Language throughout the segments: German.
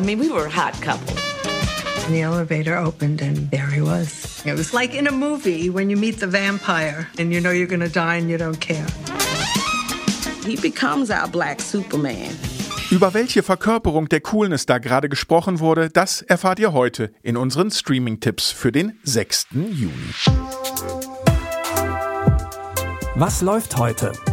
I mean, we were a hot couple. The elevator opened and there he was. It was like in a movie when you meet the vampire and you know you're going to die and you don't care. He becomes our black Superman. Über welche Verkörperung der Coolness da gerade gesprochen wurde, das erfahrt ihr heute in unseren Streaming-Tipps für den 6. Juni. Was läuft heute?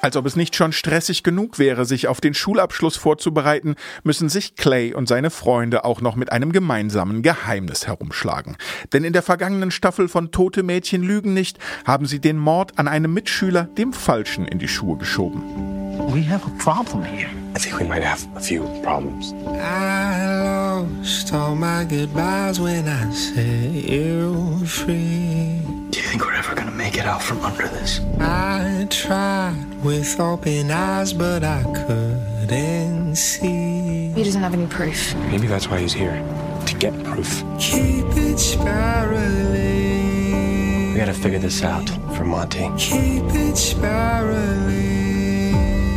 Als ob es nicht schon stressig genug wäre, sich auf den Schulabschluss vorzubereiten, müssen sich Clay und seine Freunde auch noch mit einem gemeinsamen Geheimnis herumschlagen. Denn in der vergangenen Staffel von Tote Mädchen lügen nicht, haben sie den Mord an einem Mitschüler dem Falschen in die Schuhe geschoben. We have a problem here. I think we might have a few problems. I lost all my goodbyes when I set you free. Ever gonna make it out from under this? I tried with open eyes, but I couldn't see. He doesn't have any proof. Maybe that's why he's here. To get proof. Keep it spiraling. We gotta figure this out for Monty. Keep it spiraling.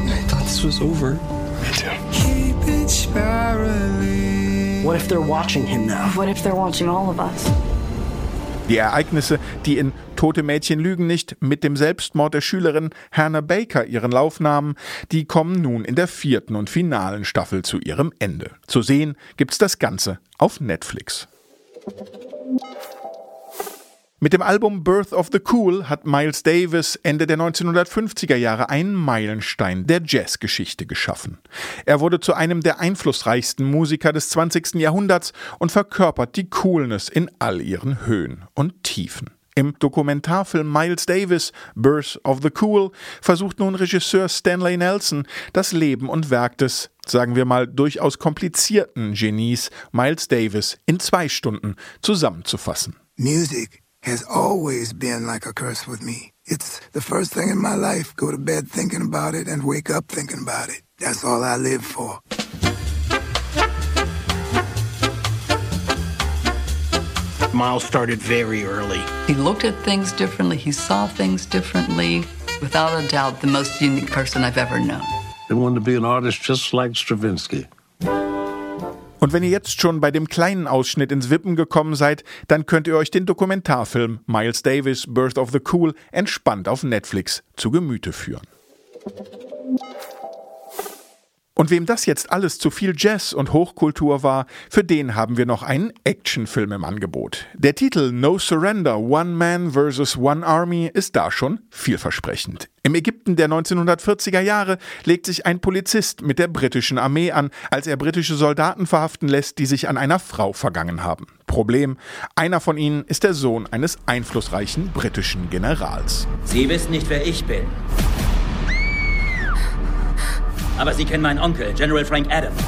I thought this was over. Me too. Keep it spiraling. What if they're watching him now? What if they're watching all of us? Die Ereignisse, die in Tote Mädchen lügen nicht mit dem Selbstmord der Schülerin Hannah Baker ihren Lauf nahmen, die kommen nun in der vierten und finalen Staffel zu ihrem Ende. Zu sehen gibt's das Ganze auf Netflix. Mit dem Album Birth of the Cool hat Miles Davis Ende der 1950er Jahre einen Meilenstein der Jazzgeschichte geschaffen. Er wurde zu einem der einflussreichsten Musiker des 20. Jahrhunderts und verkörpert die Coolness in all ihren Höhen und Tiefen. Im Dokumentarfilm Miles Davis, Birth of the Cool, versucht nun Regisseur Stanley Nelson, das Leben und Werk des, sagen wir mal, durchaus komplizierten Genies Miles Davis in zwei Stunden zusammenzufassen. Music has always been like a curse with me. It's the first thing in my life. Go to bed thinking about it and wake up thinking about it. That's all I live for. Miles started very early. He looked at things differently, he saw things differently. Without a doubt, the most unique person I've ever known. He wanted to be an artist just like Stravinsky. Und wenn ihr jetzt schon bei dem kleinen Ausschnitt ins Wippen gekommen seid, dann könnt ihr euch den Dokumentarfilm Miles Davis Birth of the Cool entspannt auf Netflix zu Gemüte führen. Und wem das jetzt alles zu viel Jazz und Hochkultur war, für den haben wir noch einen Actionfilm im Angebot. Der Titel No Surrender, One Man vs. One Army ist da schon vielversprechend. Im Ägypten der 1940er Jahre legt sich ein Polizist mit der britischen Armee an, als er britische Soldaten verhaften lässt, die sich an einer Frau vergangen haben. Problem, einer von ihnen ist der Sohn eines einflussreichen britischen Generals. Sie wissen nicht, wer ich bin. Aber Sie kennen meinen Onkel, General Frank Adams.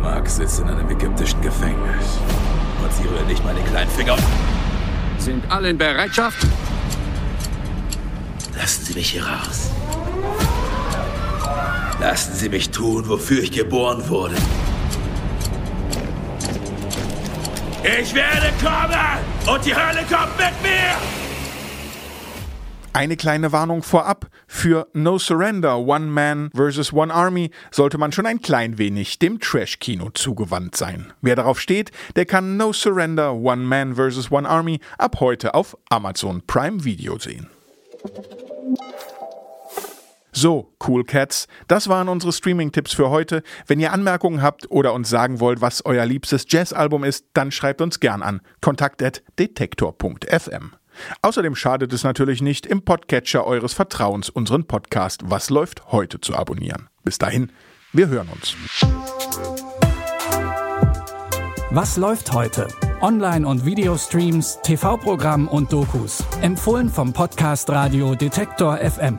Mark sitzt in einem ägyptischen Gefängnis. Und Sie rühren nicht den kleinen Finger. Sind alle in Bereitschaft? Lassen Sie mich hier raus. Lassen Sie mich tun, wofür ich geboren wurde. Ich werde kommen! Und die Hölle kommt mit mir! Eine kleine Warnung vorab. Für No Surrender, One Man vs. One Army sollte man schon ein klein wenig dem Trash-Kino zugewandt sein. Wer darauf steht, der kann No Surrender, One Man vs. One Army ab heute auf Amazon Prime Video sehen. So, Cool Cats, das waren unsere Streaming-Tipps für heute. Wenn ihr Anmerkungen habt oder uns sagen wollt, was euer liebstes Jazz-Album ist, dann schreibt uns gern an kontakt.detektor.fm. Außerdem schadet es natürlich nicht, im Podcatcher eures Vertrauens unseren Podcast Was läuft heute zu abonnieren. Bis dahin, wir hören uns. Was läuft heute? Online- und Videostreams, TV-Programm und Dokus. Empfohlen vom Podcast Radio Detektor FM.